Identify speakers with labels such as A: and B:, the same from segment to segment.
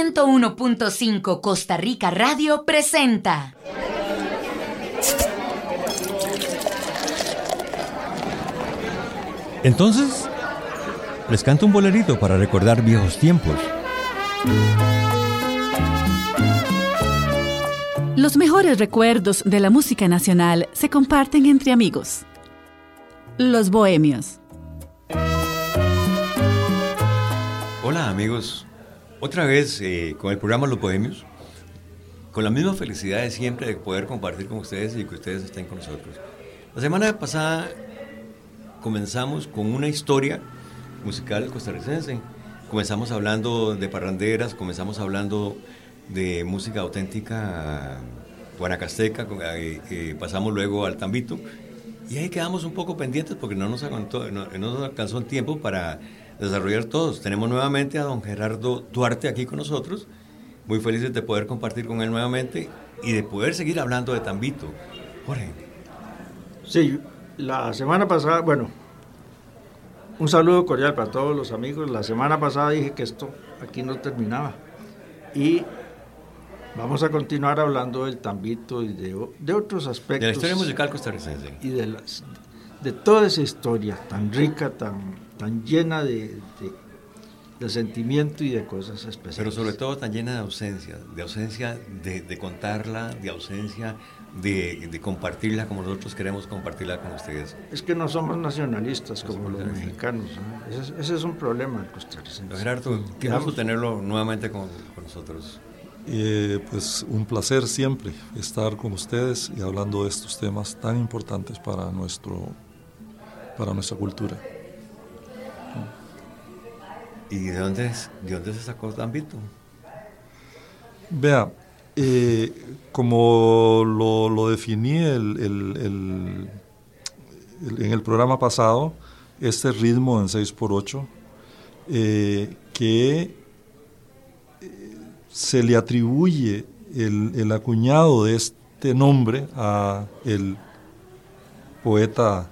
A: 101.5 Costa Rica Radio presenta.
B: Entonces, les canto un bolerito para recordar viejos tiempos.
C: Los mejores recuerdos de la música nacional se comparten entre amigos. Los Bohemios.
B: Hola amigos, otra vez eh, con el programa Los Bohemios, con la misma felicidad de siempre de poder compartir con ustedes y que ustedes estén con nosotros. La semana pasada comenzamos con una historia musical costarricense. Comenzamos hablando de parranderas, comenzamos hablando de música auténtica guanacasteca, eh, eh, pasamos luego al tambito y ahí quedamos un poco pendientes porque no nos, aguantó, no, nos alcanzó el tiempo para desarrollar todos. Tenemos nuevamente a don Gerardo Duarte aquí con nosotros, muy felices de poder compartir con él nuevamente y de poder seguir hablando de tambito. Jorge.
D: Sí, la semana pasada, bueno, un saludo cordial para todos los amigos. La semana pasada dije que esto aquí no terminaba. Y vamos a continuar hablando del tambito y de, otros aspectos.
B: De la historia musical costarricense.
D: Y de, las, de toda esa historia tan rica, tan, tan llena de, de sentimiento y de cosas especiales.
B: Pero sobre todo tan llena de ausencia, de ausencia de, de contarla, de ausencia de, compartirla como nosotros queremos compartirla con ustedes.
D: Es que no somos nacionalistas como los mexicanos. Ese, es un problema costarricense.
B: Gerardo, qué gusto tenerlo nuevamente con, nosotros.
E: Eh, pues un placer siempre estar con ustedes y hablando de estos temas tan importantes para, nuestro, para nuestra cultura.
B: ¿Y de dónde, de dónde se sacó Tambito?
E: Vea, eh, como lo, definí en el programa pasado, este ritmo en 6x8, eh, que eh, se le atribuye el, acuñado de este nombre a el poeta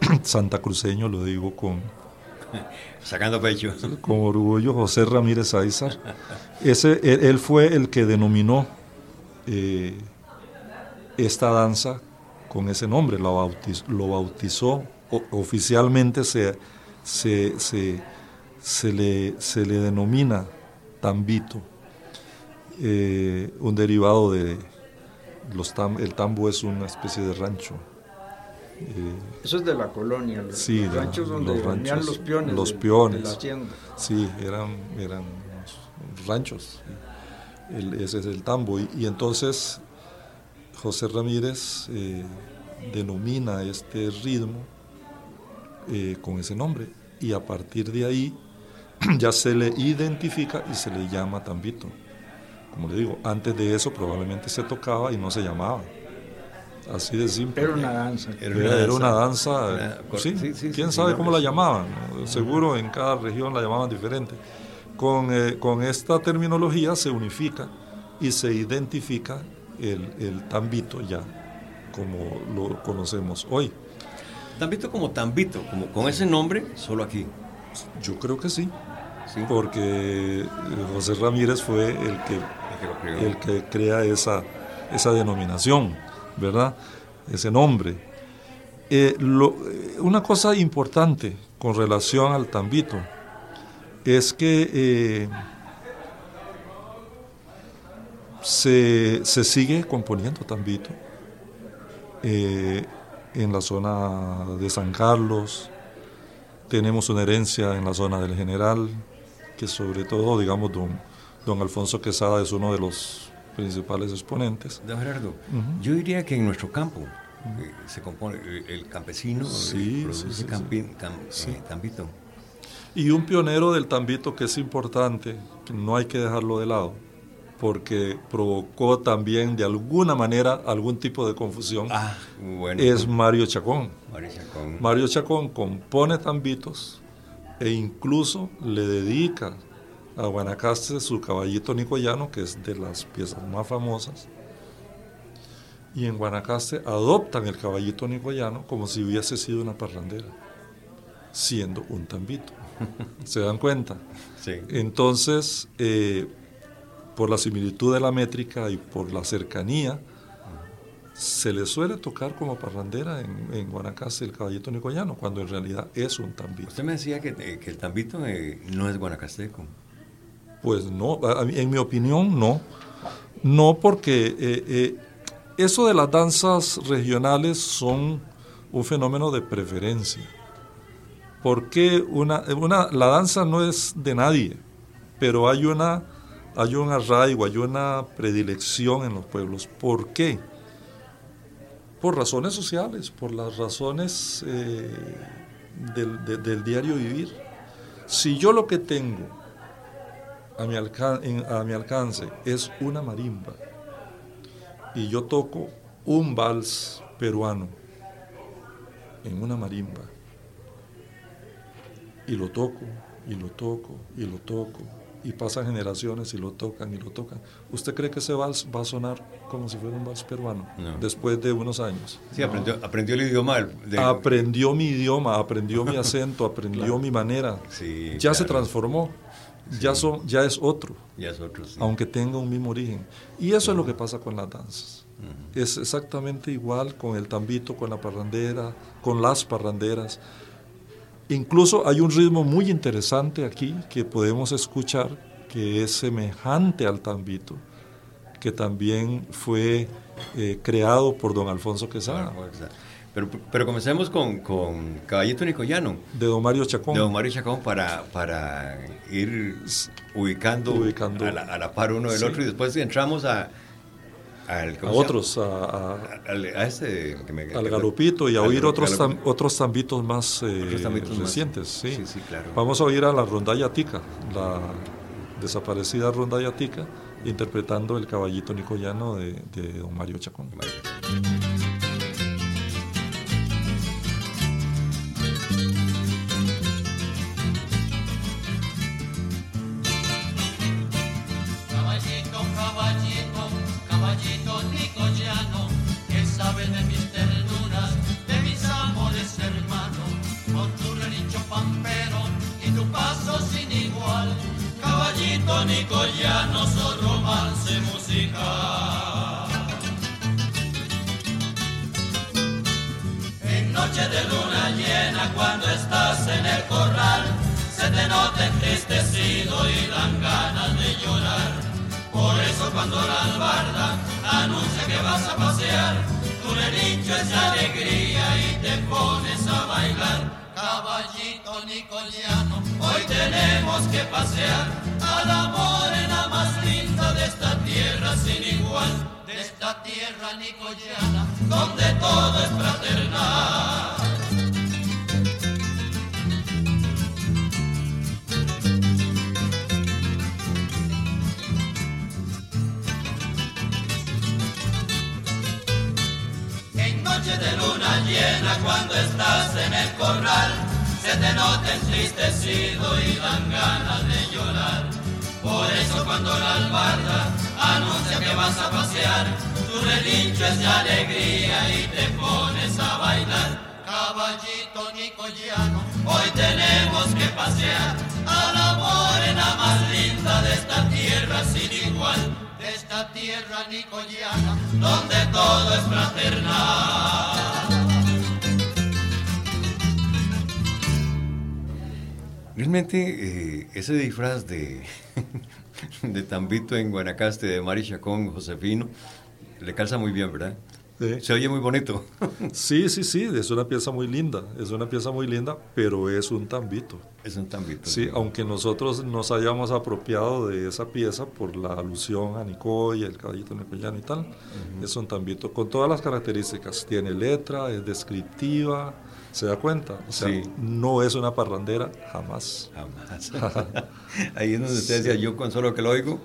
E: santacruceño, lo digo con...
B: Sacando pecho.
E: Con orgullo, José Ramírez Aizar. Ese, él fue el que denominó eh, esta danza con ese nombre, lo bautizó, oficialmente se, se, se, le, se le denomina tambito, eh, un derivado de los el tambo es una especie de rancho.
D: Eh, Eso es de la colonia, los,
E: sí,
D: ranchos donde los, los peones.
E: Los peones. Sí, eran, eran ranchos ese es el tambo. Y, entonces José Ramírez eh, denomina este ritmo eh, con ese nombre y a partir de ahí ya se le identifica y se le llama tambito. Como le digo, antes de eso probablemente se tocaba y no se llamaba. Así de simple.
D: Era una danza.
E: Era una danza. sí, quién sabe cómo la llamaban. Seguro en cada región la llamaban diferente. Eh, con, esta terminología se unifica y se identifica el, tambito ya, como lo conocemos hoy.
B: Tambito como tambito, como con ese nombre, solo aquí.
E: Yo creo que sí, ¿Sí? porque eh, José Ramírez fue el que, el que crea esa, esa denominación, ¿verdad? Ese nombre. Eh, una cosa importante con relación al tambito, es que eh, se, sigue componiendo tambito eh, en la zona de San Carlos, tenemos una herencia en la zona del General, que sobre todo, digamos, don, don Alfonso Quesada es uno de los principales exponentes.
B: Don Gerardo, yo diría que en nuestro campo eh, se compone el campesino,
E: sí, produce
B: sí, tambito.
E: Y un pionero del tambito que es importante, que no hay que dejarlo de lado, porque provocó también de alguna manera algún tipo de confusión,
B: ah,
E: es Mario Chacón.
B: Mario Chacón.
E: Mario Chacón compone tambitos e incluso le dedica a Guanacaste su caballito nicoyano, que es de las piezas más famosas. Y en Guanacaste adoptan el caballito nicoyano como si hubiese sido una parrandera, siendo un tambito. ¿Se dan cuenta?
B: Sí.
E: Entonces, eh, por la similitud de la métrica y por la cercanía, se le suele tocar como parrandera en, en Guanacaste el caballito nicoyano, cuando en realidad es un tambito.
B: Usted me decía que, eh, que el tambito eh, no es guanacasteco.
E: Pues no, en mi opinión no. No porque eh, eso de las danzas regionales son un fenómeno de preferencia. Porque una, una, la danza no es de nadie, pero hay, una, hay un arraigo, hay una predilección en los pueblos. ¿Por qué? Por razones sociales, por las razones eh, del, diario vivir. Si yo lo que tengo a mi, a mi alcance es una marimba y yo toco un vals peruano en una marimba y lo toco y lo toco y lo toco y pasan generaciones y lo tocan y lo tocan. ¿Usted cree que ese vals va a sonar como si fuera un vals peruano después de unos años?
B: Sí, aprendió, aprendió el idioma.
E: Aprendió mi idioma, aprendió mi acento, aprendió mi manera. Sí, ya se transformó. Ya, son, ya es otro.
B: Ya es otro,
E: Aunque tenga un mismo origen. Y eso es lo que pasa con las danzas. Es exactamente igual con el tambito, con la parrandera, con las parranderas. Incluso hay un ritmo muy interesante aquí que podemos escuchar que es semejante al tambito, que también fue eh, creado por don Alfonso Quesada.
B: Pero, pero comencemos con, con Caballito Nicoyano.
E: De don Mario Chacón.
B: De don Mario Chacón para, para ir ubicando, A, la, par uno del otro y después entramos a,
E: a otros, a,
B: a, este,
E: al galopito y a oír otros, otros tambitos más eh, recientes. Sí. claro. Vamos a oír a la rondalla tica, la desaparecida rondalla tica, interpretando el caballito nicoyano de, de don Mario Chacón.
F: noche de luna llena cuando estás en el corral se te nota entristecido y dan ganas de llorar. Por eso cuando la albarda anuncia que vas a pasear, tu relincho es de alegría y te pones a bailar. Caballito nicoyano, hoy tenemos que pasear a la morena más linda de esta tierra sin igual.
B: Realmente eh, ese disfraz de, de Tambito en Guanacaste de Mari Chacón, Josefino, le calza muy bien, ¿verdad? Se oye muy bonito.
E: Sí, sí, sí, es una pieza muy linda, es una pieza muy linda, pero es un tambito.
B: Es un tambito.
E: Sí, aunque nosotros nos hayamos apropiado de esa pieza por la alusión a Nicoya, el caballito nicoyano y tal, es un tambito con todas las características. Tiene letra, es descriptiva, ¿Se da cuenta? O sea, no es una parrandera jamás.
B: Jamás. Ahí es donde usted decía, yo con solo que lo oigo,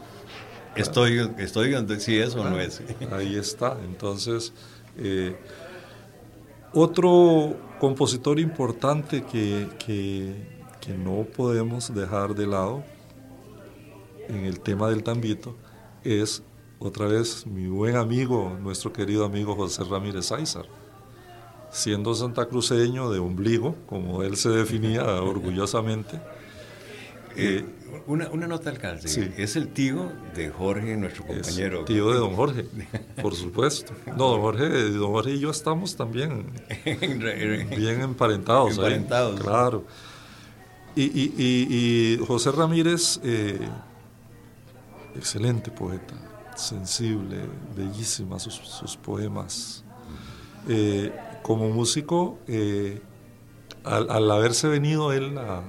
B: estoy, estoy si es o no es.
E: Ahí está. Entonces, eh, otro compositor importante que, que, que no podemos dejar de lado en el tema del tambito es otra vez mi buen amigo, nuestro querido amigo José Ramírez Aizar siendo santacruceño de ombligo, como él se definía orgullosamente.
B: Eh, una, una, nota alcalde. Sí. Es el tío de Jorge, nuestro compañero.
E: tío de don Jorge, por supuesto. No, don Jorge, don Jorge y yo estamos también bien emparentados.
B: Emparentados.
E: Claro. Y, y, y, José Ramírez, eh, excelente poeta, sensible, bellísimas sus, sus poemas. Eh, como músico, eh, al, al, haberse venido él a,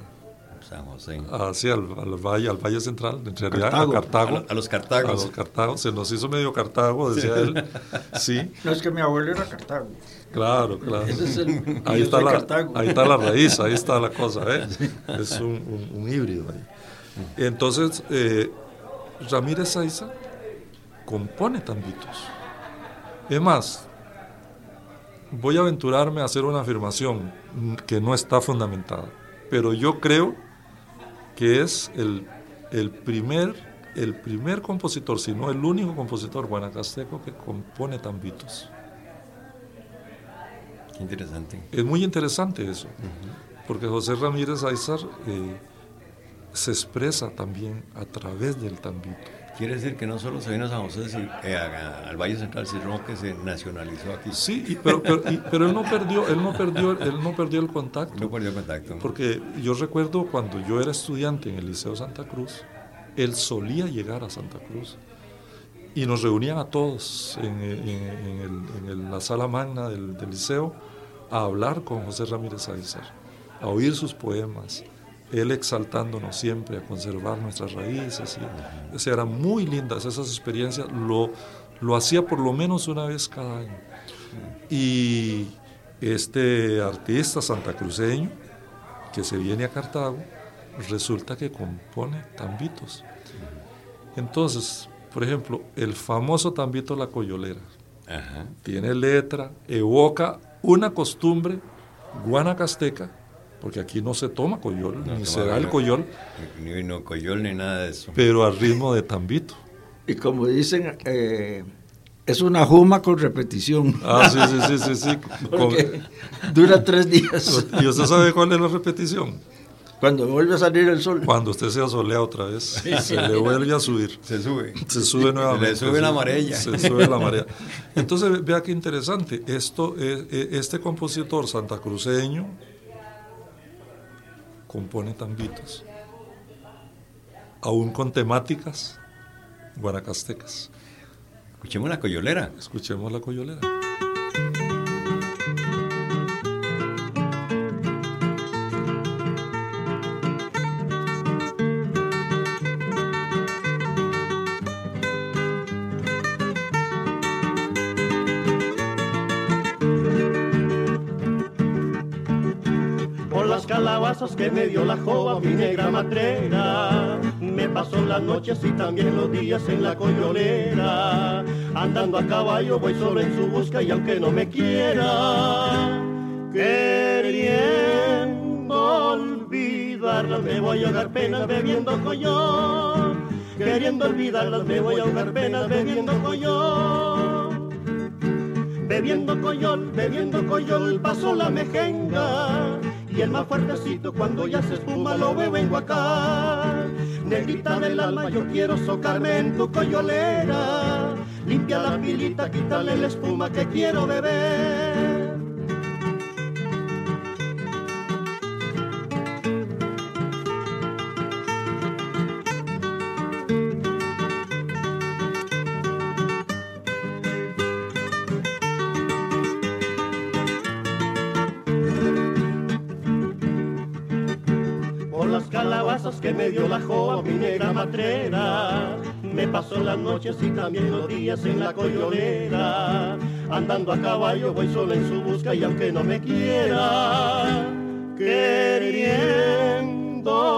B: San José.
E: Hacia al, al, valle, al Valle Central, en realidad Cartago. a Cartago.
B: A, los Cartagos.
E: A los Cartagos. Se nos hizo medio Cartago, decía él. Sí.
D: No, es que mi abuelo era Cartago.
E: Claro, claro.
D: Ese es el,
E: ahí, está la, ahí está la raíz, ahí está la cosa, ¿eh? Es un, un, un híbrido ahí. Entonces, eh, Ramírez Saiza compone tambitos. Es más, voy a aventurarme a hacer una afirmación que no está fundamentada, pero yo creo que es el, el, primer, el primer compositor, si no el único compositor guanacasteco que compone tambitos.
B: Qué interesante.
E: Es muy interesante eso, uh -huh. porque José Ramírez Aizar eh, se expresa también a través del tambito.
B: Quiere decir que no solo se vino a San José eh, a, al Valle Central, sino que se nacionalizó aquí.
E: Sí, y, pero, pero, y, pero, él no perdió, él no perdió, él no perdió el contacto.
B: No perdió el contacto.
E: Porque yo recuerdo cuando yo era estudiante en el Liceo Santa Cruz, él solía llegar a Santa Cruz y nos reunían a todos en, en, en, el, en la sala magna del, del, liceo a hablar con José Ramírez Aizar, a oír sus poemas, él exaltándonos siempre a conservar nuestras raíces. Y, o sea, eran muy lindas esas experiencias, lo, lo hacía por lo menos una vez cada año. Y este artista santacruceño que se viene a Cartago, resulta que compone tambitos. Entonces, por ejemplo, el famoso tambito La Coyolera
B: Ajá.
E: tiene letra, evoca una costumbre guanacasteca porque aquí no se toma coyol, no, ni se da el coyol.
B: Ni, no coyol ni nada de eso.
E: Pero al ritmo de tambito.
D: Y como dicen, eh, es una juma con repetición.
E: Ah, sí, sí, sí, sí. sí.
D: con, dura tres días.
E: ¿Y usted sabe cuál es la repetición?
D: Cuando vuelve a salir el sol.
E: Cuando usted se asolea otra vez, sí, se le vuelve a subir.
B: Se sube.
E: Se sube nuevamente.
B: Se le sube la marea.
E: Se sube la marea. Entonces, vea qué interesante. Esto, este compositor santacruceño, compone tambitos, aún con temáticas guanacastecas.
B: Escuchemos la coyolera.
E: Escuchemos la coyolera.
G: Me dio la jova, mi negra matrera. Me pasó las noches y también los días en la coyolera. Andando a caballo voy solo en su busca y aunque no me quiera, queriendo olvidarlas me voy a ahogar penas bebiendo coyol. Queriendo olvidarlas me voy a ahogar penas bebiendo coyol. Bebiendo coyol, bebiendo coyol, pasó la mejenga y el más fuertecito cuando ya se espuma lo bebo en Huacán. Negrita del alma, yo quiero socarme en tu coyolera. Limpia la pilita, quítale la espuma que quiero beber. Que me dio la joa, mi negra matrera. Me pasó las noches y también los días en la coyolera. Andando a caballo voy solo en su busca y aunque no me quiera, queriendo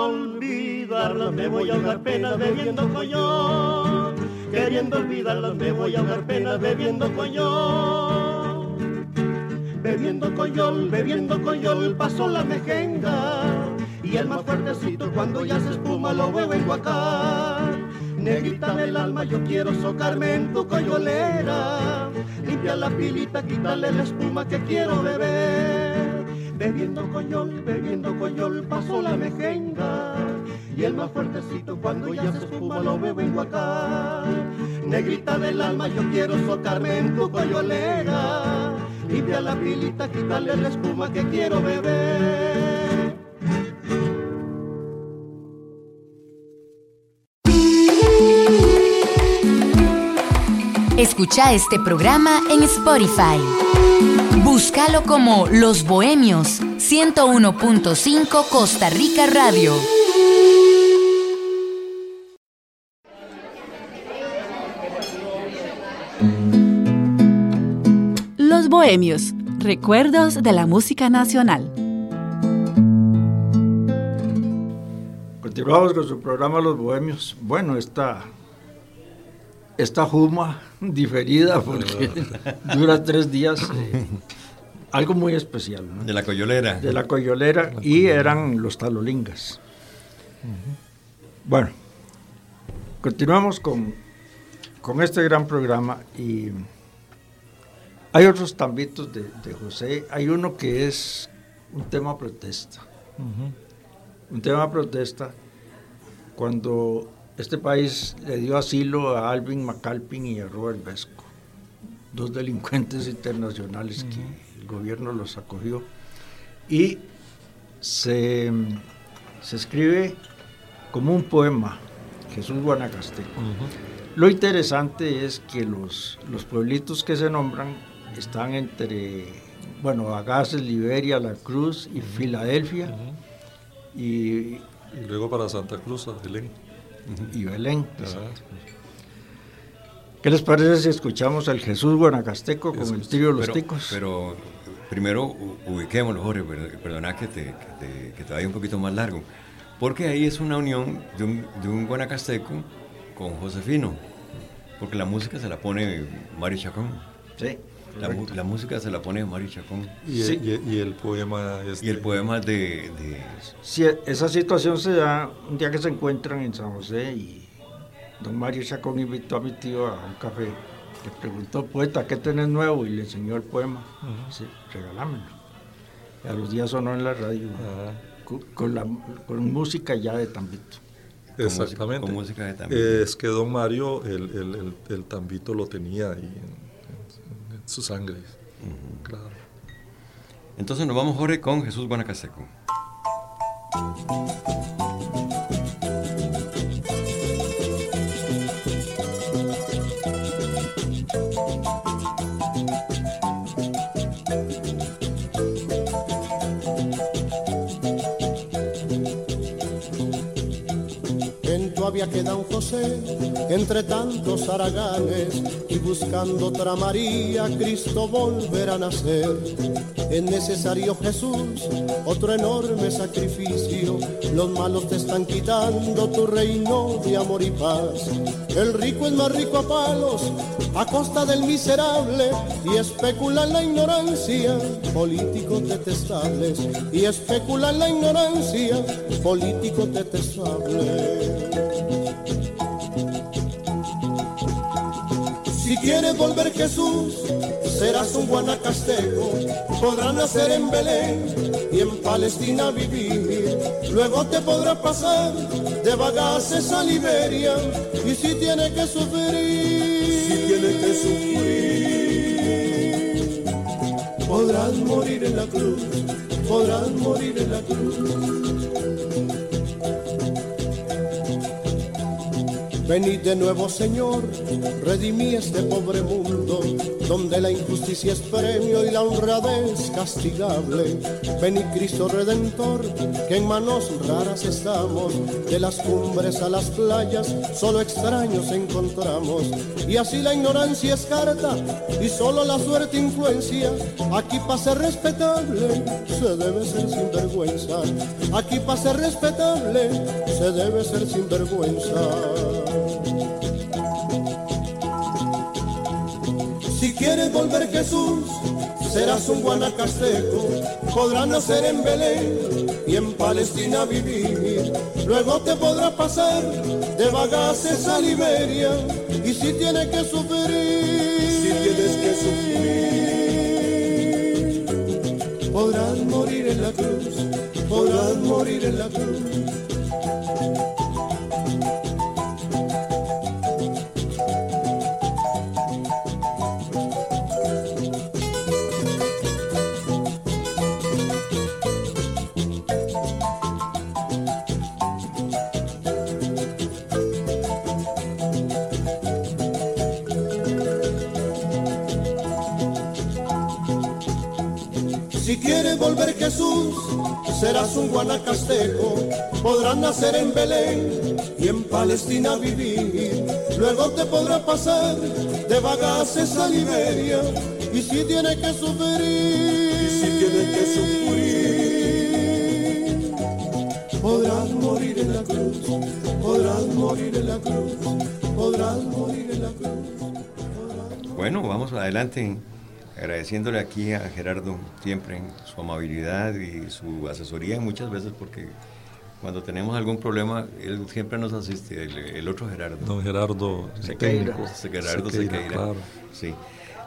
G: olvidarlas me voy a ahogar penas bebiendo coyol. Queriendo olvidarlas me voy a ahogar penas bebiendo coyol. Bebiendo coyol, bebiendo coyol, pasó la mejenga y el más fuertecito cuando ya se espuma lo veo en Huacán. Negrita del alma, yo quiero socarme en tu coyolera. Limpia la pilita, quítale la espuma que quiero beber. Bebiendo coyol, bebiendo coyol, pasó la mejenga. y el más fuertecito cuando ya se espuma lo bebo en Huacán. Negrita del alma, yo quiero socarme en tu coyolera, limpia la pilita, quitarle la espuma que quiero beber.
A: Escucha este programa en Spotify. Búscalo como Los Bohemios 101.5 Costa Rica Radio.
C: Los Bohemios, recuerdos de la música nacional.
D: Continuamos con su programa Los Bohemios. Bueno, esta, esta juma diferida porque dura tres días. eh, algo muy especial. ¿no?
B: De la coyolera.
D: de la coyolera y eran los talolingas. Bueno, continuamos con, con este gran programa y hay otros tambitos de, de José. Hay uno que es un tema protesta. Un tema protesta cuando este país le dio asilo a Alvin McAlpin y a Robert Vesco, dos delincuentes internacionales que el gobierno los acogió. Y se, se escribe como un poema, Jesús Guanacasteco. Lo interesante es que los, los pueblitos que se nombran están entre, bueno, Agassiz, Liberia, La Cruz y Filadelfia y,
E: Y luego para Santa Cruz,
D: y Belén. ¿Qué les parece si escuchamos al Jesús Guanacasteco con el trío Los
B: pero,
D: Ticos?
B: Pero primero ubiquémoslo, Jorge, per- perdona que te, que te, que te vaya un poquito más largo. Porque ahí es una unión de un, de un guanacasteco con Josefino. Porque la música se la pone Mario Chacón.
D: sí,
B: La, música se la pone Mario Chacón.
E: Y,
D: Sí.
E: y- y el poema es
B: Y el
E: de-
B: poema de, de-
D: Sí, esa situación se da un día que se encuentran en San José y don Mario Chacón invitó a mi tío a un café. Le preguntó, poeta, ¿qué tenés nuevo? Y le enseñó el poema. Sí, regálamelo. Y a los días sonó en la radio
E: Ajá.
D: con, con la, con música ya de Tambito.
B: Con música-
E: Exactamente.
B: con música de tambito.
E: Es que don Mario, el, el- el- el tambito lo tenía ahí en, su sangre. Claro.
B: Entonces nos vamos, Jorge, con Jesús Guanacasteco.
H: En todavía queda un José entre tantos haraganes y buscando otra María, Cristo volverá a nacer. Es necesario Jesús, otro enorme sacrificio. Los malos te están quitando tu reino de amor y paz. El rico es más rico a palos, a costa del miserable, y especula en la ignorancia, políticos detestables, y especula en la ignorancia, políticos detestables. Si quieres volver Jesús, serás un guanacasteco, podrás nacer en Belén y en Palestina vivir. Luego te podrás pasar de Bagaces a Liberia y si tienes que sufrir, si tienes que sufrir, podrás morir en la cruz, podrás morir en la cruz. Venid de nuevo, Señor, redimí este pobre mundo, donde la injusticia es premio y la honradez castigable. Venid, Cristo Redentor, que en manos raras estamos, de las cumbres a las playas, solo extraños encontramos. Y así la ignorancia es carta y solo la suerte influencia. Aquí para ser respetable, se debe ser sinvergüenza. Aquí para ser respetable, se debe ser sinvergüenza. Quieres volver Jesús, serás un guanacasteco, podrás nacer en Belén y en Palestina vivir. Luego te podrás pasar de Bagaces a Liberia y si tienes que sufrir, si tienes que sufrir, podrás morir en la cruz, podrás morir en la cruz. Volver Jesús, serás un guanacasteco. Podrás nacer en Belén y en Palestina vivir. Luego te podrás pasar de Bagaces a Liberia. Y si tienes que sufrir, y si tienes que sufrir, podrás morir en la cruz, podrás morir en la cruz, podrás morir en la cruz.
B: Bueno, vamos adelante agradeciéndole aquí a Gerardo siempre su amabilidad y su asesoría muchas veces porque cuando tenemos algún problema, él siempre nos asiste, el, otro Gerardo.
E: Don Gerardo
B: Sequeira. Gerardo Sequeira, Sí.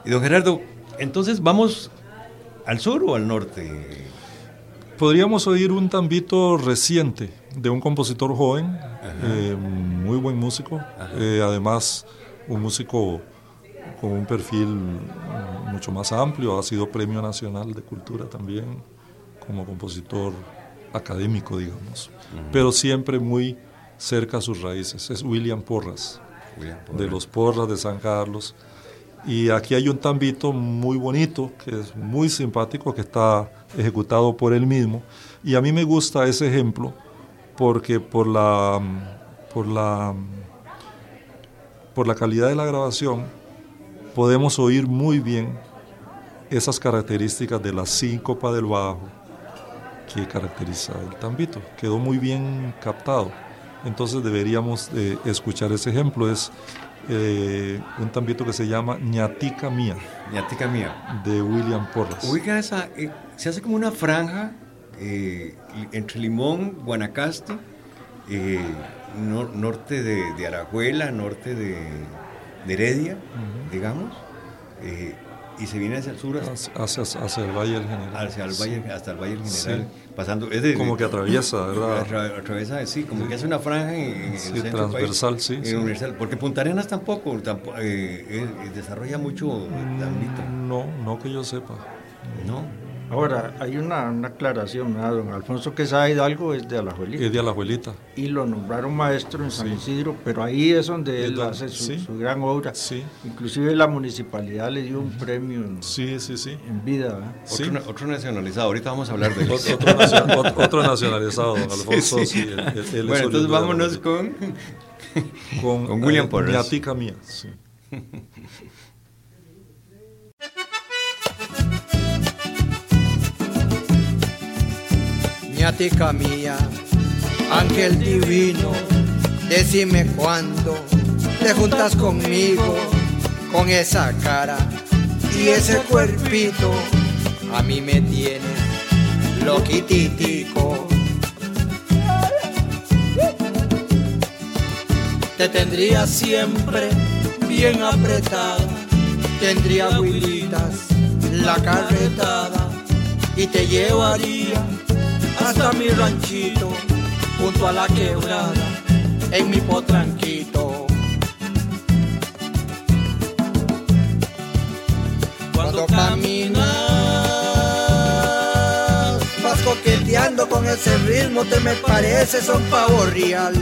B: Y don Gerardo, entonces vamos al sur o al norte.
E: Podríamos oír un tambito reciente de un compositor joven, eh, muy buen músico, eh, además un músico con un perfil mucho más amplio, ha sido Premio Nacional de Cultura también, como compositor académico, digamos, pero siempre muy cerca a sus raíces. Es William Porras, de los Porras de San Carlos. Y aquí hay un tambito muy bonito, que es muy simpático, que está ejecutado por él mismo. Y a mí me gusta ese ejemplo porque por la, por la, por la calidad de la grabación podemos oír muy bien esas características de la síncopa del bajo que caracteriza el tambito. Quedó muy bien captado. Entonces deberíamos eh, escuchar ese ejemplo. Es eh, un tambito que se llama Ñatica Mía.
B: Ñatica Mía.
E: De William Porras.
B: Ubica esa, eh, se hace como una franja entre Limón, Guanacaste, norte de, de, Arajuela, norte de, Heredia, digamos y se viene hacia el sur
E: hacia, hacia, el Valle del General.
B: hacia el valle hasta el Valle del General pasando
E: como que atraviesa verdad
B: atraviesa sí como que hace una franja en, el
E: centro transversal sí,
B: universal porque Punta Arenas tampoco, tampoco eh, eh, desarrolla mucho
E: mm, no no que yo sepa.
B: No
D: Ahora, hay una, aclaración, don Alfonso Quesada Hidalgo es de Alajuelita.
E: Es de Alajuelita.
D: Y lo nombraron maestro en San Isidro, pero ahí es donde él hace su, gran obra.
E: Sí.
D: Inclusive la municipalidad le dio un premio en,
E: sí, sí, sí.
D: en vida.
B: Otro, nacionalizado, ahorita vamos a hablar de
E: eso. otro, nacionalizado, don Alfonso. Sí,
B: bueno, entonces vámonos con, con, William eh, Porras.
E: tica mía, sí.
I: mía, ángel divino, decime cuándo te juntas conmigo, con esa cara y ese cuerpito, a mí me tiene loquititico. Te tendría siempre bien apretada, tendría huilitas la carretada y te llevaría hasta mi ranchito, junto a la quebrada, en mi potranquito. Cuando caminas, vas coqueteando con ese ritmo, te me parece son pavo real.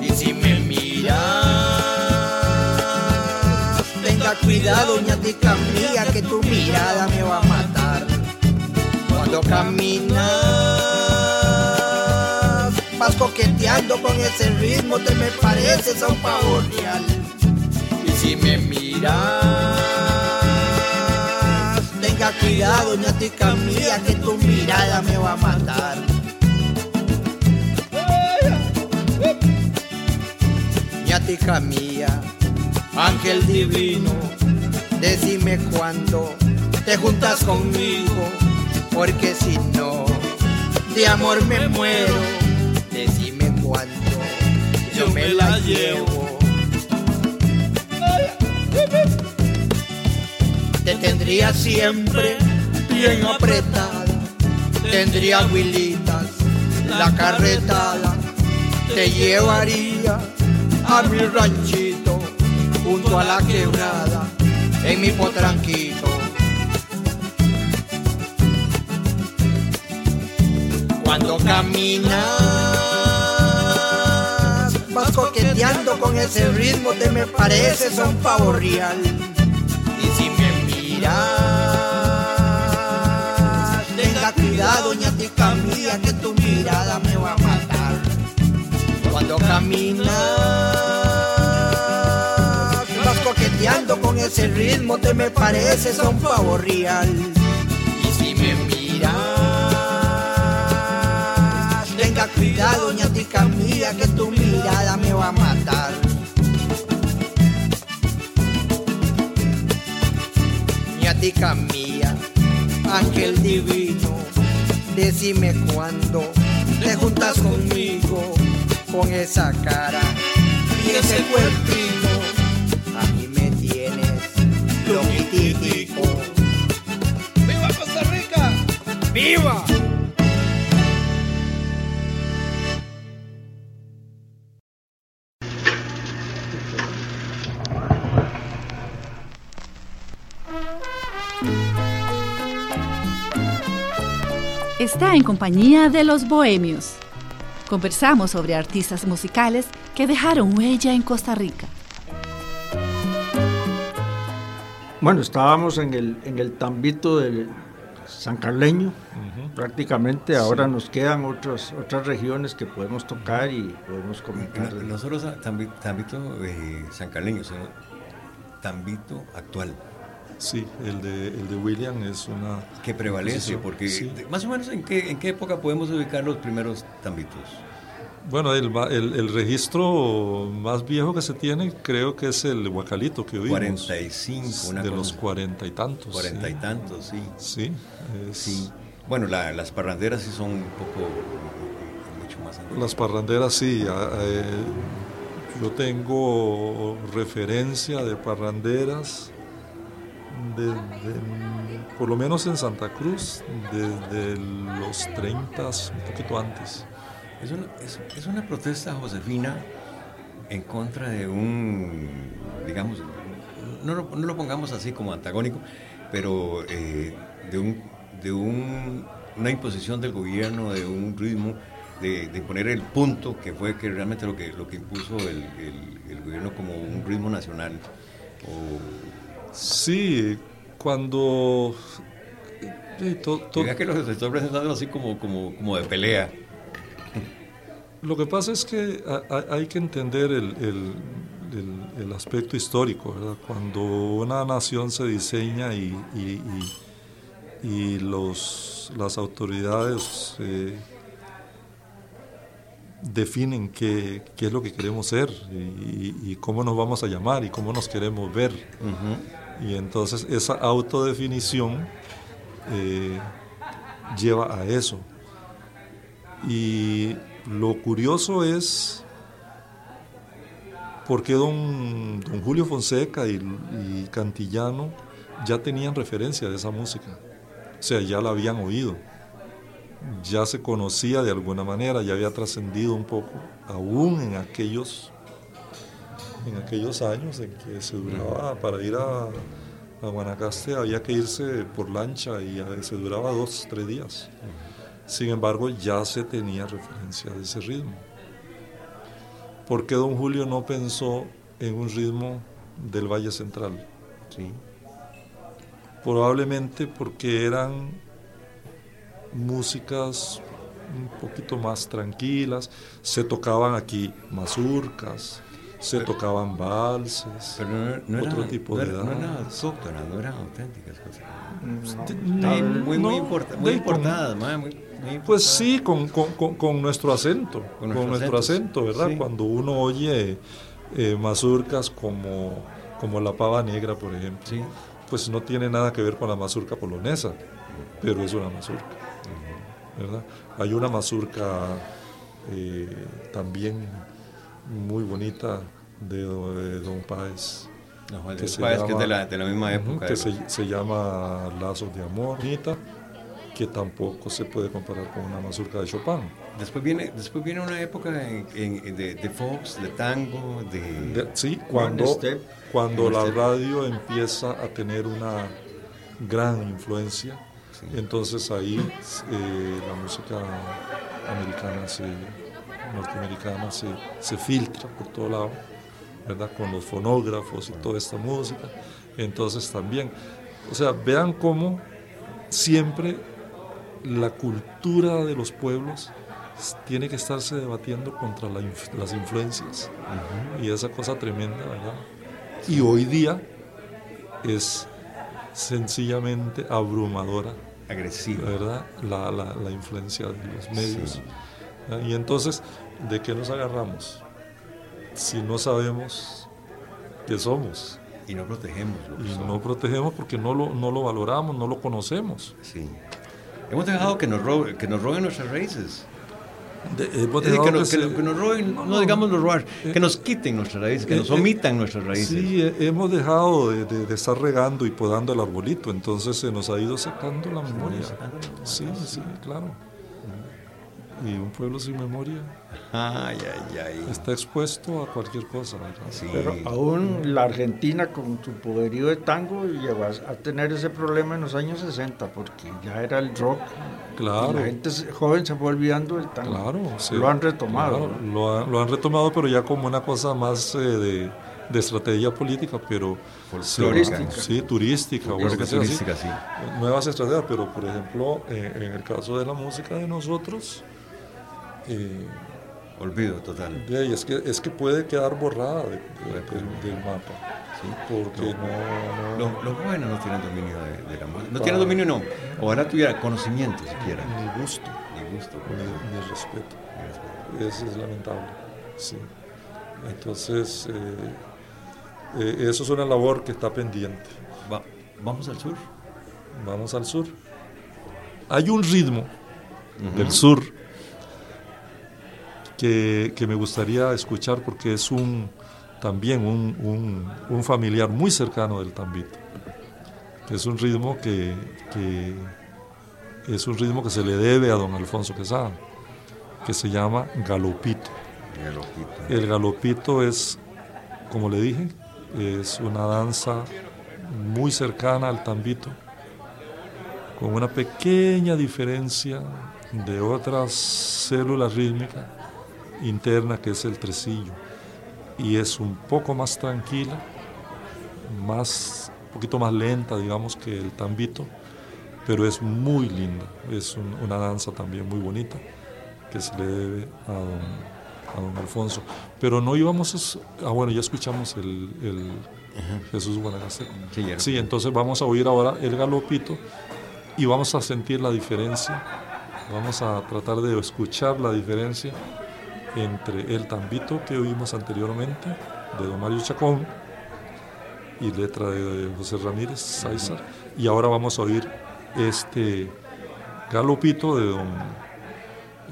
I: Y si me miras, tenga cuidado, ñatica mía, que tu mirada me va a matar. Cuando caminas, vas coqueteando con ese ritmo, te me pareces a un pavo real. Y si me miras, tenga cuidado, ñatica mía, que tu mirada me va a matar. Ñatica mía, ángel divino, decime cuándo te juntas conmigo, porque si no, de amor me muero yo me la llevo. Te tendría siempre bien apretada, tendría huilitas, la carretada, te llevaría a mi ranchito, junto a la quebrada, en mi potranquito. Cuando caminas con ese ritmo, te me pareces a un pavo real. Y si me miras, cuidado, ñatica mía, que tu mirada me va a matar. Cuando caminas, vas coqueteando con ese ritmo, te me pareces a un pavo real. Y si me miras, cuidado, ñatica mía, que tu mirada me va a matar. Ñatica mía, ángel divino, decime cuándo te juntas conmigo con esa cara y ese cuerpino. A mí me tienes loquitico. ¡Viva Costa Rica! ¡Viva!
C: Está en compañía de los bohemios. Conversamos sobre artistas musicales que dejaron huella en Costa Rica.
D: Bueno, estábamos en el, en el tambito del San Carleño, prácticamente. Ahora nos quedan otras otras regiones que podemos tocar y podemos comentar.
B: No, no solo sa- tambi- tambito eh, sancarleño, sino tambito actual,
E: Sí, el de, el de William es una...
B: que prevalece, porque
E: sí.
B: más o menos en qué, en qué época podemos ubicar los primeros tambitos.
E: Bueno, el, el, el registro más viejo que se tiene creo que es el Huacalito que oímos.
B: 45, una
E: de
B: cosa
E: los cuarenta y tantos.
B: Cuarenta y tantos, sí.
E: Sí, es-
B: Sí. Bueno, la- las parranderas sí son un poco mucho más antiguas.
E: Las parranderas sí. eh, yo tengo referencia de parranderas desde, por lo menos en Santa Cruz, desde los 30, un poquito antes.
B: Es una, es, es una protesta, Josefina, en contra de un, digamos, no lo, no lo pongamos así como antagónico, pero eh, de, un, de un- una imposición del gobierno, de un ritmo, de, de poner el punto que fue que realmente lo que, lo que impuso el, el- gobierno como un ritmo nacional.
E: Sí, cuando... eh, to- to-
B: diga que los estoy presentando así como, como, como de pelea.
E: Lo que pasa es que ha- ha- hay que entender el, el- el- el aspecto histórico, ¿verdad? Cuando una nación se diseña y, y- y- y los, las autoridades eh, definen qué, qué es lo que queremos ser y, y cómo nos vamos a llamar y cómo nos queremos ver. Y entonces esa autodefinición eh, lleva a eso. Y lo curioso es por qué don, don Julio Fonseca y, y Cantillano ya tenían referencia de esa música. O sea, ya la habían oído. Ya se conocía de alguna manera, ya había trascendido un poco, aún en aquellos, en aquellos años en que se duraba para ir a, a Guanacaste, había que irse por lancha y a- se duraba dos, tres días. Sin embargo, ya se tenía referencia de ese ritmo. ¿Por qué don Julio no pensó en un ritmo del Valle Central?
B: Sí.
E: Probablemente porque eran músicas un poquito más tranquilas, se tocaban aquí mazurcas, se tocaban valses,
B: Pero no, no era,
E: otro tipo
B: no
E: de
B: era, no eran autóctonas, no eran auténticas cosas. Muy, muy,
E: no,
B: importa- muy importadas, muy,
E: Pues sí, con, con- con- nuestro acento, con
B: nuestro
E: nuestro,
B: acento,
E: ¿verdad?
B: sí.
E: Cuando uno oye eh, mazurcas como, como la pava negra, por ejemplo,
B: Sí.
E: pues no tiene nada que ver con la mazurca polonesa, pero es una mazurca, ¿verdad? Hay una mazurca eh, también muy bonita de, de Don Páez.
B: No,
E: que se
B: Páez, que es de
E: llama-
B: la, de la misma época.
E: que
B: de
E: se, se llama Lazos de Amor, bonita, que tampoco se puede comparar con una mazurca de Chopin.
B: Después viene, después viene una época en- en- de, de Fox, de tango, de...
E: De- sí, cuando,
D: Step.
E: cuando la
B: Step.
E: radio empieza a tener una gran influencia, entonces ahí eh, la música americana, se, norteamericana, se, se filtra por todo lado, ¿verdad? Con los fonógrafos y toda esta música. Entonces también, o sea, vean cómo siempre la cultura de los pueblos tiene que estarse debatiendo contra las influencias y esa cosa tremenda, ¿verdad? Y hoy día es sencillamente abrumadora.
B: Agresiva.
E: ¿Verdad? La, la, influencia de los medios. Y entonces, ¿de qué nos agarramos? Si no sabemos qué somos.
B: Y no protegemos.
E: y no protegemos porque no lo, no lo valoramos, no lo conocemos.
B: Sí. Hemos dejado que nos, que nos roben nuestras raíces.
E: Eh,
B: que, nos roben, no, digamos robar, que nos quiten nuestras raíces, que nos eh, omitan nuestras raíces.
E: Sí, hemos dejado de, estar regando y podando el arbolito, entonces se nos ha ido sacando la memoria. Sí, sí, claro. Y un pueblo sin memoria
B: ay, ay, ay.
E: está expuesto a cualquier cosa.
D: Pero aún la Argentina con su poderío de tango llegó a tener ese problema en los años 60 porque ya era el rock.
E: Claro.
D: La gente joven se fue olvidando del tango.
E: Claro,
D: Lo han retomado.
E: lo, han retomado, pero ya como una cosa más eh, de, estrategia política, pero
B: turística.
E: Sí, turística.
B: turística, sí.
E: Nuevas estrategias, pero por ejemplo, eh, en el caso de la música de nosotros,
B: eh, Olvido total.
E: es, que, es que puede quedar borrada del mapa. ¿sí? Porque
B: no, los jóvenes no tienen dominio de, la música. No tienen dominio, no. Ojalá tuviera conocimiento siquiera.
E: Ni gusto.
B: Ni gusto.
E: Ni, respeto. Eso es lamentable. Sí. Entonces, eh, eh, eso es una labor que está pendiente.
B: vamos al sur.
E: Vamos al sur. Hay un ritmo del sur que, me gustaría escuchar porque es un, también un, familiar muy cercano del tambito. Es un ritmo que, es un ritmo que se le debe a don Alfonso Quesada, que se llama galopito. El galopito es, como le dije, es una danza muy cercana al tambito, con una pequeña diferencia de otras células rítmicas interna que es el tresillo y es un poco más tranquila, más, un poquito más lenta, digamos, que el tambito, pero es muy linda, es una danza también muy bonita que se le debe a don, Alfonso. Pero no íbamos a... Ah, bueno, ya escuchamos el, Jesús Guanacaste. Sí, entonces vamos a oír ahora el galopito y vamos a sentir la diferencia, vamos a tratar de escuchar la diferencia entre el tambito que oímos anteriormente de don Mario Chacón y letra de José Ramírez Sáizar y ahora vamos a oír este galopito de don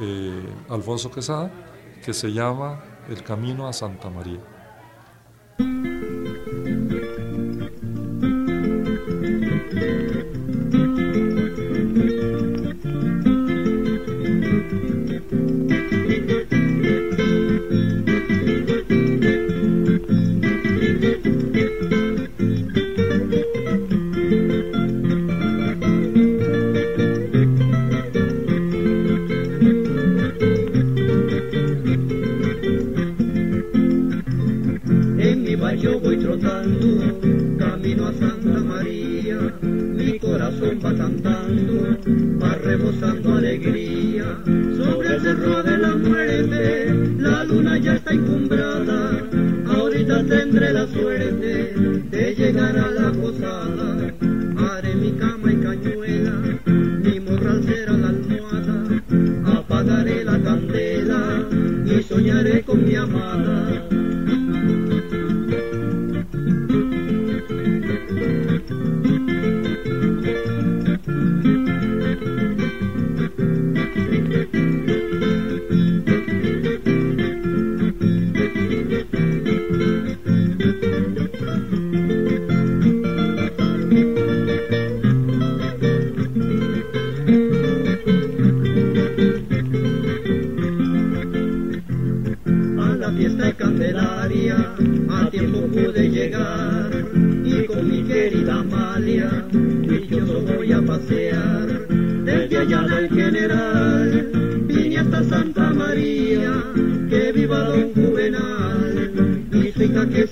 E: eh, Alfonso Quesada que se llama El Camino a Santa María.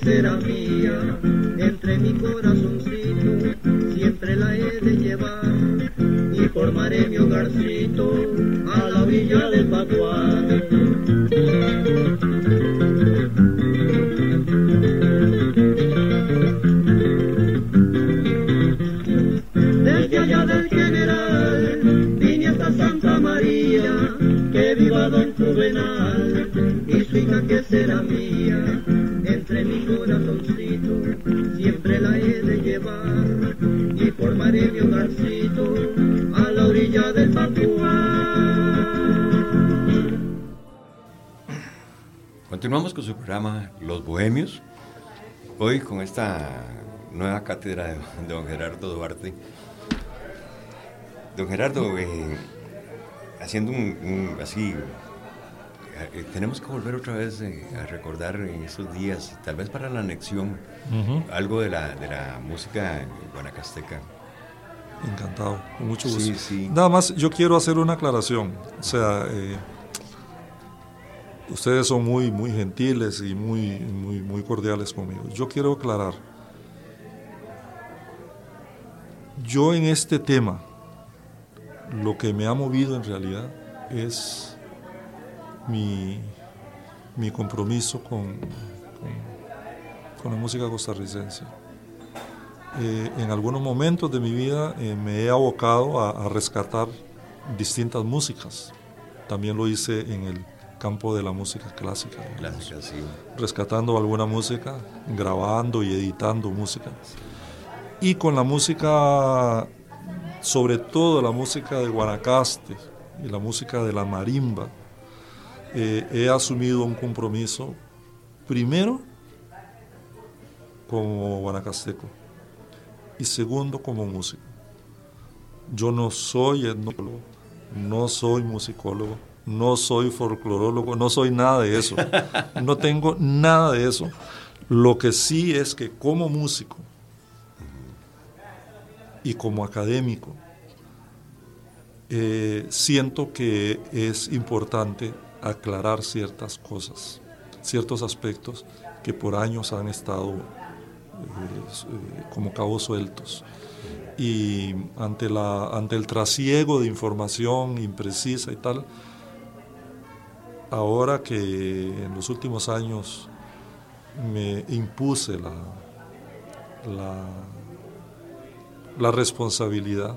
B: terapia. Con su programa Los Bohemios. Hoy con esta nueva cátedra de, don Gerardo Duarte. Don Gerardo, eh, haciendo un, así, eh, tenemos que volver otra vez eh, a recordar en estos días, tal vez para la anexión, algo de la, de la música guanacasteca.
E: Encantado, con mucho gusto. Nada más, yo quiero hacer una aclaración. O sea, ustedes son muy, muy gentiles y muy, muy, muy cordiales conmigo. Yo quiero aclarar. Yo en este tema, lo que me ha movido en realidad es mi, compromiso con, con, la música costarricense. Eh, en algunos momentos de mi vida eh, me he abocado a, rescatar distintas músicas. También lo hice en el campo de la música clásica. Rescatando alguna música, grabando y editando música. Y con la música, sobre todo la música de Guanacaste y la música de la marimba, eh, he asumido un compromiso, primero, como guanacasteco y segundo, como músico. Yo no soy etnólogo, no soy musicólogo, no soy folclorólogo, no soy nada de eso. No tengo nada de eso. Lo que sí es que como músico y como académico, eh, siento que es importante aclarar ciertas cosas, ciertos aspectos que por años han estado eh, eh, como cabos sueltos. Y ante, la, ante el trasiego de información imprecisa y tal, ahora que en los últimos años me impuse la, la, responsabilidad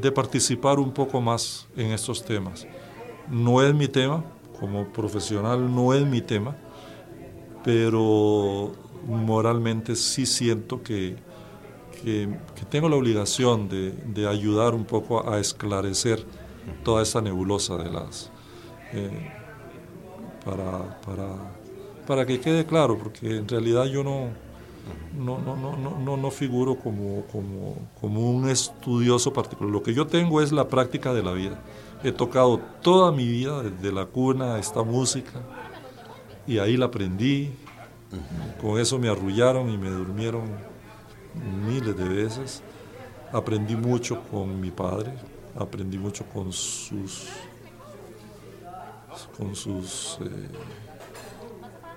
E: de participar un poco más en estos temas. No es mi tema, como profesional no es mi tema, pero moralmente sí siento que, que, tengo la obligación de, de, ayudar un poco a esclarecer toda esa nebulosa de las... Eh, para, para, para que quede claro, porque en realidad yo no, no, no, no, no, no figuro como, como, como, un estudioso particular. Lo que yo tengo es la práctica de la vida. He tocado toda mi vida, desde la cuna, esta música, y ahí la aprendí. Con eso me arrullaron y me durmieron miles de veces. Aprendí mucho con mi padre, aprendí mucho con sus con sus... Eh,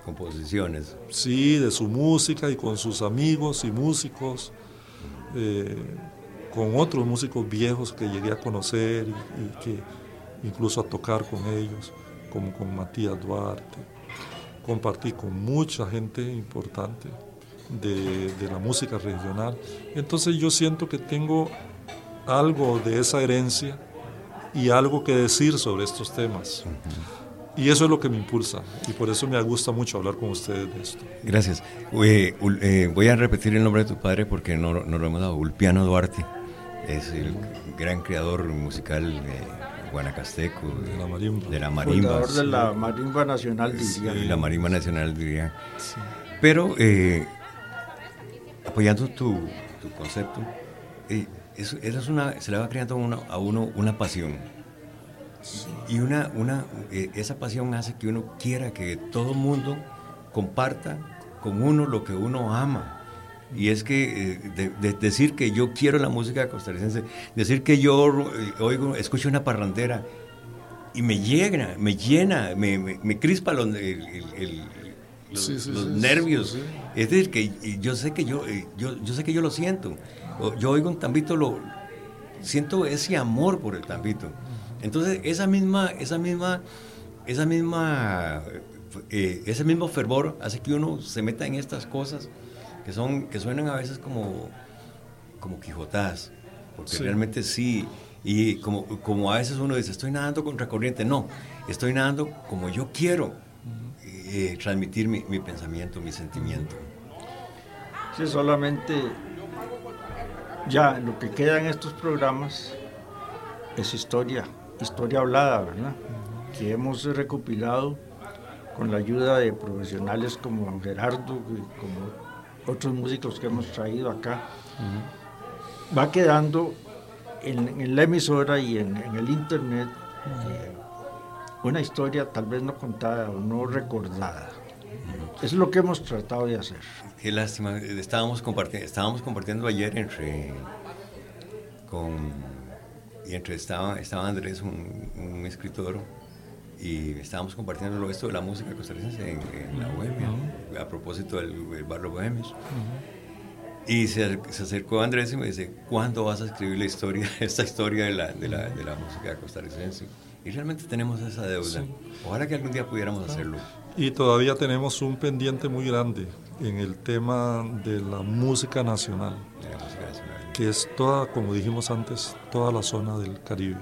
B: Composiciones.
E: Sí, de su música y con sus amigos y músicos, eh, con otros músicos viejos que llegué a conocer y, que incluso a tocar con ellos, como con Matías Duarte. Compartí con mucha gente importante de, de la música regional. Entonces yo siento que tengo algo de esa herencia y algo que decir sobre estos temas. Y eso es lo que me impulsa y por eso me gusta mucho hablar con ustedes de esto.
B: Gracias. Eh, voy a repetir el nombre de tu padre porque no, no lo hemos dado. Ulpiano Duarte es el gran creador musical de guanacasteco.
E: De la marimba.
B: De la marimba.
D: de la marimba nacional,
B: diría. Sí, la marimba nacional, diría. Pero eh, apoyando tu, tu concepto, eso, es una, se le va creando a uno una pasión y una, una, eh, esa pasión hace que uno quiera que todo el mundo comparta con uno lo que uno ama. Y es que eh, decir que yo quiero la música costarricense, decir que yo eh, oigo, escucho una parrandera y me llena, me llena, me, me, crispa los, los, nervios. Es decir, que yo sé que yo, yo, yo sé que yo lo siento. Yo oigo un tambito, lo, siento ese amor por el tambito. Entonces, esa misma, esa misma, esa misma, eh, ese mismo fervor hace que uno se meta en estas cosas que son, que suenan a veces como, como quijotadas, porque realmente sí, y como, como a veces uno dice, estoy nadando contra corriente, no, estoy nadando como yo quiero eh, transmitir mi, mi, pensamiento, mi sentimiento.
D: Sí, solamente ya lo que queda en estos programas es historia, historia hablada, ¿verdad? Que hemos recopilado con la ayuda de profesionales como Gerardo y como otros músicos que hemos traído acá. Va quedando en, la emisora y en, el internet eh, una historia tal vez no contada o no recordada. Es lo que hemos tratado de hacer.
B: Qué lástima. Estábamos compartiendo, estábamos compartiendo ayer entre con y entre estaba, estaba Andrés, un, escritor, y estábamos compartiendo esto de la música costarricense en, la Bohemia, a propósito del, barrio Bohemios. Y se, se, acercó Andrés y me dice, ¿cuándo vas a escribir la historia, esta historia de la, de la, de la música costarricense? Y realmente tenemos esa deuda. Ojalá que algún día pudiéramos hacerlo.
E: Y todavía tenemos un pendiente muy grande en el tema de la música nacional, que es toda, como dijimos antes, toda la zona del Caribe.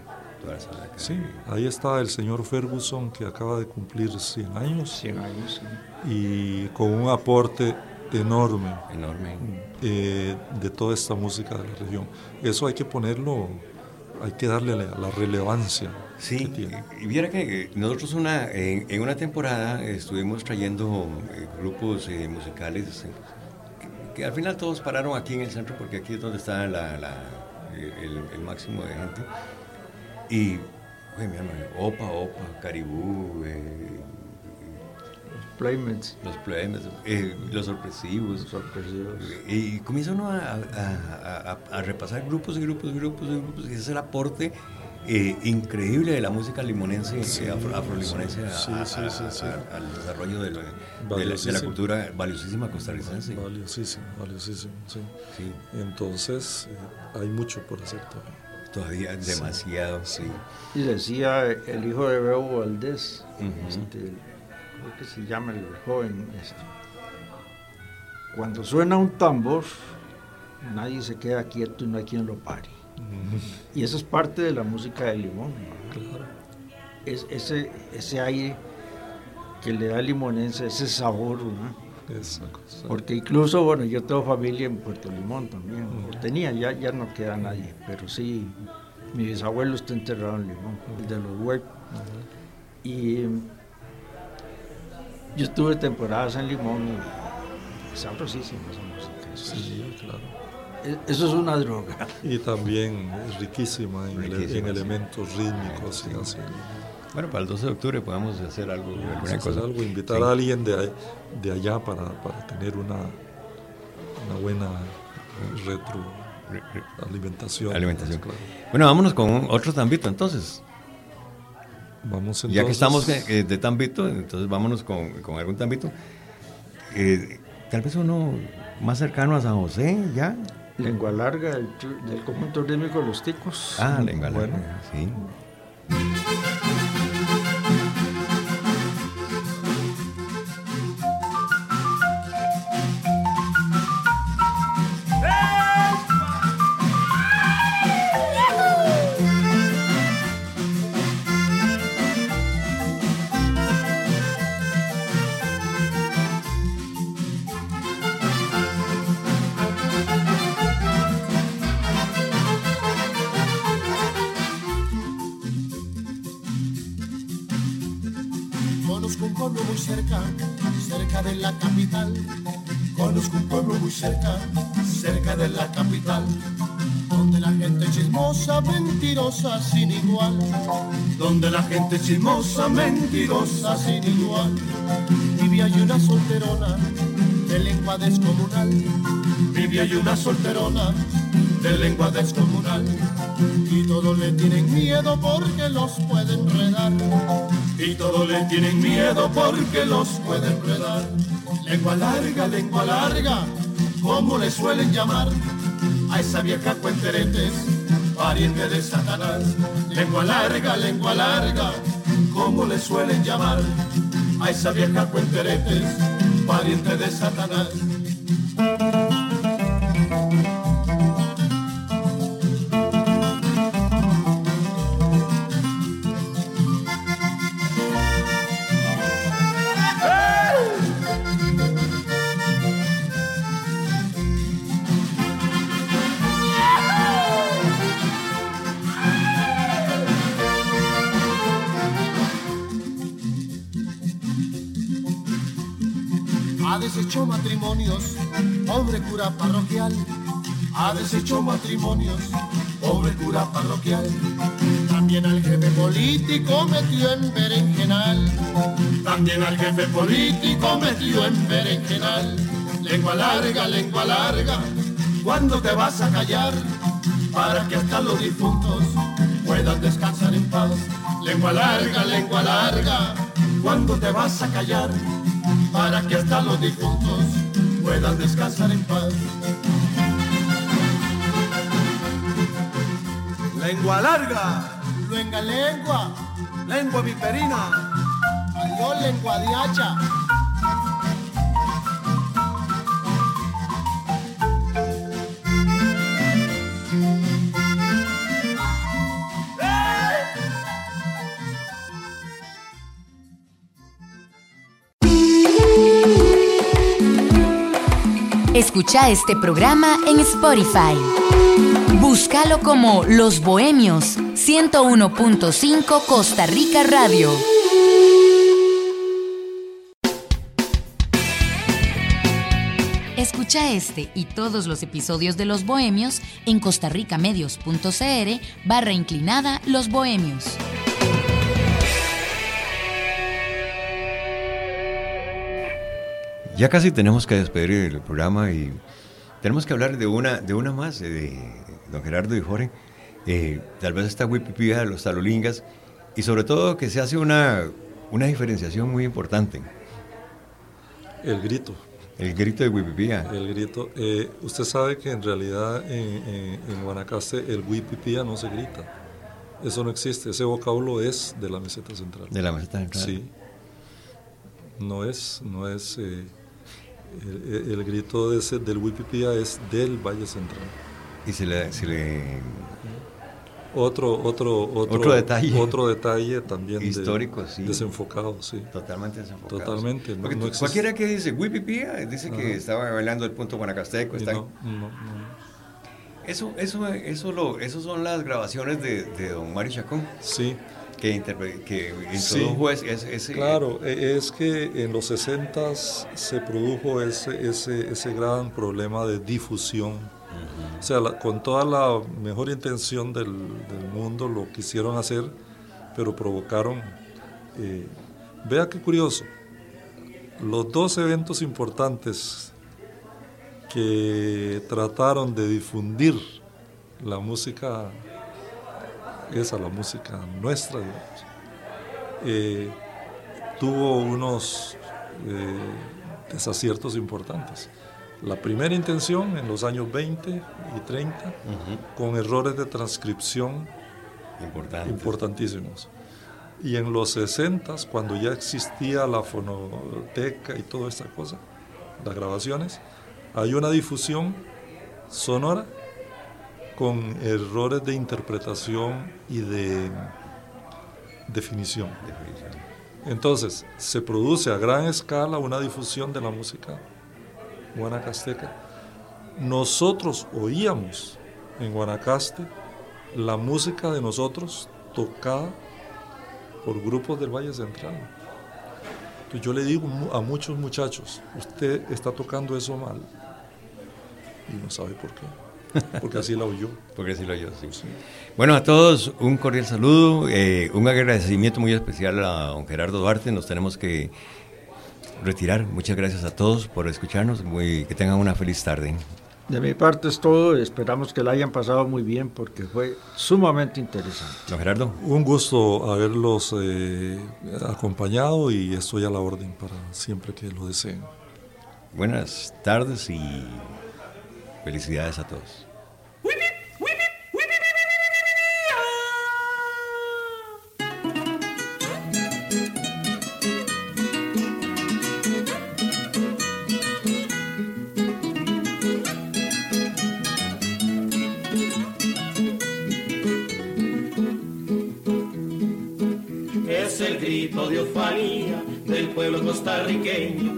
E: Sí, ahí está el señor Ferguson que acaba de cumplir 100 años.
D: 100 años,
E: Y con un aporte enorme,
B: enorme.
E: Eh, de toda esta música de la región. Eso hay que ponerlo, hay que darle la, la relevancia
B: Sí, y viera que nosotros una, en, una temporada estuvimos trayendo eh, grupos eh, musicales que, al final todos pararon aquí en el centro porque aquí es donde está el, máximo de gente. Y, oye, mi hermano, Opa, Opa, Caribú,
D: eh, Playmates.
B: Los Playmates, los sorpresivos.
D: Los sorpresivos.
B: Y comienza uno a, a, repasar grupos y grupos y grupos y grupos y ese es el aporte eh, increíble de la música limonense, eh, afrolimonense, al desarrollo de, la, cultura valiosísima costarricense.
E: Valiosísimo, valiosísimo, sí. Entonces, eh, hay mucho por hacer todavía.
B: Todavía demasiado, sí.
D: Y decía el hijo de Bebo Valdés, este, creo que se llama el joven, este, cuando suena un tambor, nadie se queda quieto y no hay quien lo pare. Y eso es parte de la música de limón. Es, ese, ese aire que le da limonense, ese sabor. Porque incluso, bueno, yo tengo familia en Puerto Limón también. Tenía, ya, ya no queda nadie, pero sí, mi bisabuelo está enterrado en Limón, el de los huecos. Y yo estuve temporadas en Limón y sabrosísima esa música.
E: Sí, claro.
D: Eso es una droga.
E: Y también es riquísima en, elementos rítmicos y así.
B: Bueno, para el 12 de octubre podemos hacer algo, alguna cosa.
E: Algo, invitar a alguien de, de allá para, para, tener una, una buena retroalimentación.
B: Alimentación. Claro. Bueno, vámonos con otro tambito entonces.
E: Vamos
B: entonces. Ya que estamos de, de tambito, entonces vámonos con, con algún tambito. Eh, tal vez uno más cercano a San José, ¿ya?
D: Lengua larga del, del conjunto rítmico Los Ticos.
B: Ah, lengua larga, sí.
H: Gente chismosa, mentirosa, sin igual, vivía y una solterona de lengua descomunal, vivía y una solterona de lengua descomunal, y todos le tienen miedo porque los pueden enredar, y todos le tienen miedo porque los pueden enredar. Lengua larga, lengua larga, como le suelen llamar a esa vieja cuenteretes, pariente de Satanás. Lengua larga, lengua larga, como le suelen llamar a esa vieja cuenteretes, pariente de Satanás. Deshecho matrimonios, pobre cura parroquial. Ha deshecho matrimonios, pobre cura parroquial. También al jefe político metió en berenjenal. También al jefe político metió en berenjenal. Lengua larga, lengua larga, ¿cuándo te vas a callar? Para que hasta los difuntos puedan descansar en paz. Lengua larga, lengua larga, ¿cuándo te vas a callar? para que hasta los difuntos puedan descansar en paz.
J: Lengua larga,
H: luenga lengua,
J: lengua viperina,
H: adiós lengua de hacha.
A: Escucha este programa en Spotify. Búscalo como Los Bohemios 101.5 Costa Rica Radio. Escucha este y todos los episodios de Los Bohemios en costarricamedios.cr barra inclinada Los Bohemios.
B: Ya casi tenemos que despedir el programa y tenemos que hablar de una, de una más, de don Gerardo y Jorge. Eh, tal vez esta Wipipía de los talolingas y sobre todo que se hace una, una diferenciación muy importante.
E: El grito.
B: El grito de Wipipía.
E: El grito. Eh, usted sabe que en realidad en, Guanacaste el Wipipía no se grita. Eso no existe. Ese vocablo es de la meseta central.
B: De la meseta central.
E: Sí. No es, no es eh, el, grito de ese, del Wipipía es del Valle Central.
B: Y se le.
E: Otro, otro,
B: otro, detalle.
E: Otro detalle también
B: histórico, sí.
E: Desenfocado, sí.
B: Totalmente desenfocado.
E: Totalmente.
B: cualquiera que dice Wipipía dice que estaba bailando el punto guanacasteco. Está... No, no, no. Eso, eso, eso, lo, eso son las grabaciones de, de don Mario Chacón.
E: Sí
B: que, que introdujo ese,
E: Claro, e, es que en los 60 se produjo ese, ese, ese gran problema de difusión. O sea, con toda la mejor intención del, del, mundo lo quisieron hacer, pero provocaron... Eh, vea qué curioso, los dos eventos importantes que trataron de difundir la música esa la música nuestra, eh, tuvo unos eh, desaciertos importantes. La primera intención en los años 20 y 30, con errores de transcripción importantísimos. Y en los 60, cuando ya existía la fonoteca y toda esta cosa, las grabaciones, hay una difusión sonora con errores de interpretación y de definición. Entonces, se produce a gran escala una difusión de la música guanacasteca. Nosotros oíamos en Guanacaste la música de nosotros tocada por grupos del Valle Central. Entonces yo le digo a muchos muchachos, usted está tocando eso mal y no sabe por qué. Porque así lo oyó.
B: Porque así lo oyó, sí. Bueno, a todos un cordial saludo, eh, un agradecimiento muy especial a don Gerardo Duarte. Nos tenemos que retirar. Muchas gracias a todos por escucharnos. Muy, que tengan una feliz tarde.
D: De mi parte es todo. Esperamos que la hayan pasado muy bien porque fue sumamente interesante.
B: Don Gerardo.
E: Un gusto haberlos eh, acompañado y estoy a la orden para siempre que lo deseen.
B: Buenas tardes y Felicidades a todos.
G: Es el grito de ufanía del pueblo costarriqueño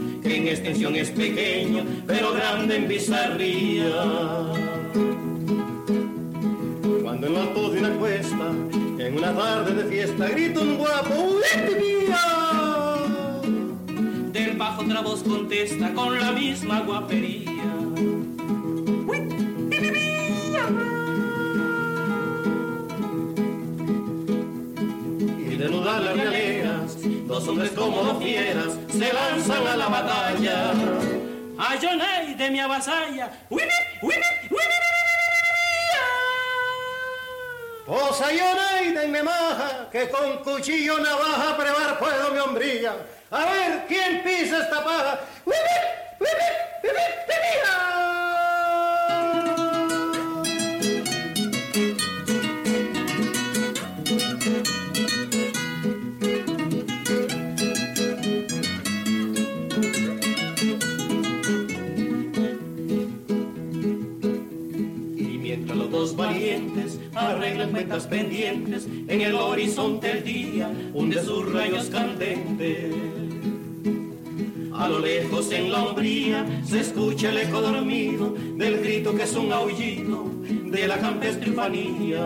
G: en extensión es pequeño, pero grande en bizarría. Cuando en lo alto de una cuesta, en una tarde de fiesta, grita un guapo, Del bajo otra voz contesta con la misma guapería. Lanzan a la batalla. A Jonay de mi avasalla, Posa Jonay de mi maja, que con cuchillo navaja prevar puedo mi hombrilla. A ver quién pisa esta paja. Arreglan cuentas pendientes en el horizonte el día hunde sus rayos candentes. A lo lejos en la hombría se escucha el eco dormido del grito que es un aullido de la campestrifanía.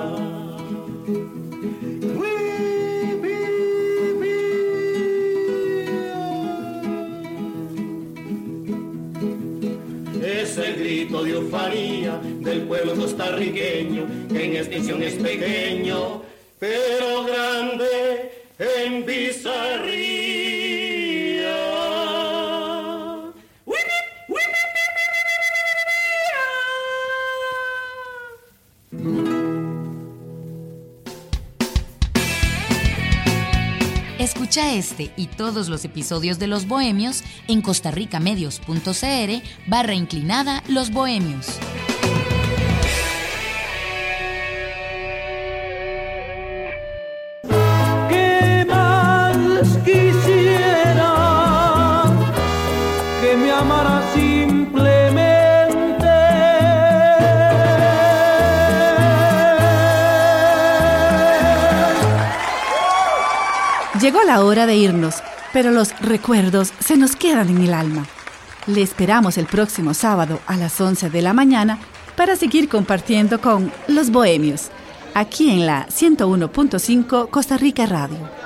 G: Es el grito de ufanía del pueblo costarriqueño, que en extinción es pequeño, pero grande en bizarría.
A: Este y todos los episodios de Los Bohemios en costarricamedios.cr barra inclinada Los Bohemios.
C: Llegó la hora de irnos, pero los recuerdos se nos quedan en el alma. Le esperamos el próximo sábado a las 11 de la mañana para seguir compartiendo con Los Bohemios, aquí en la 101.5 Costa Rica Radio.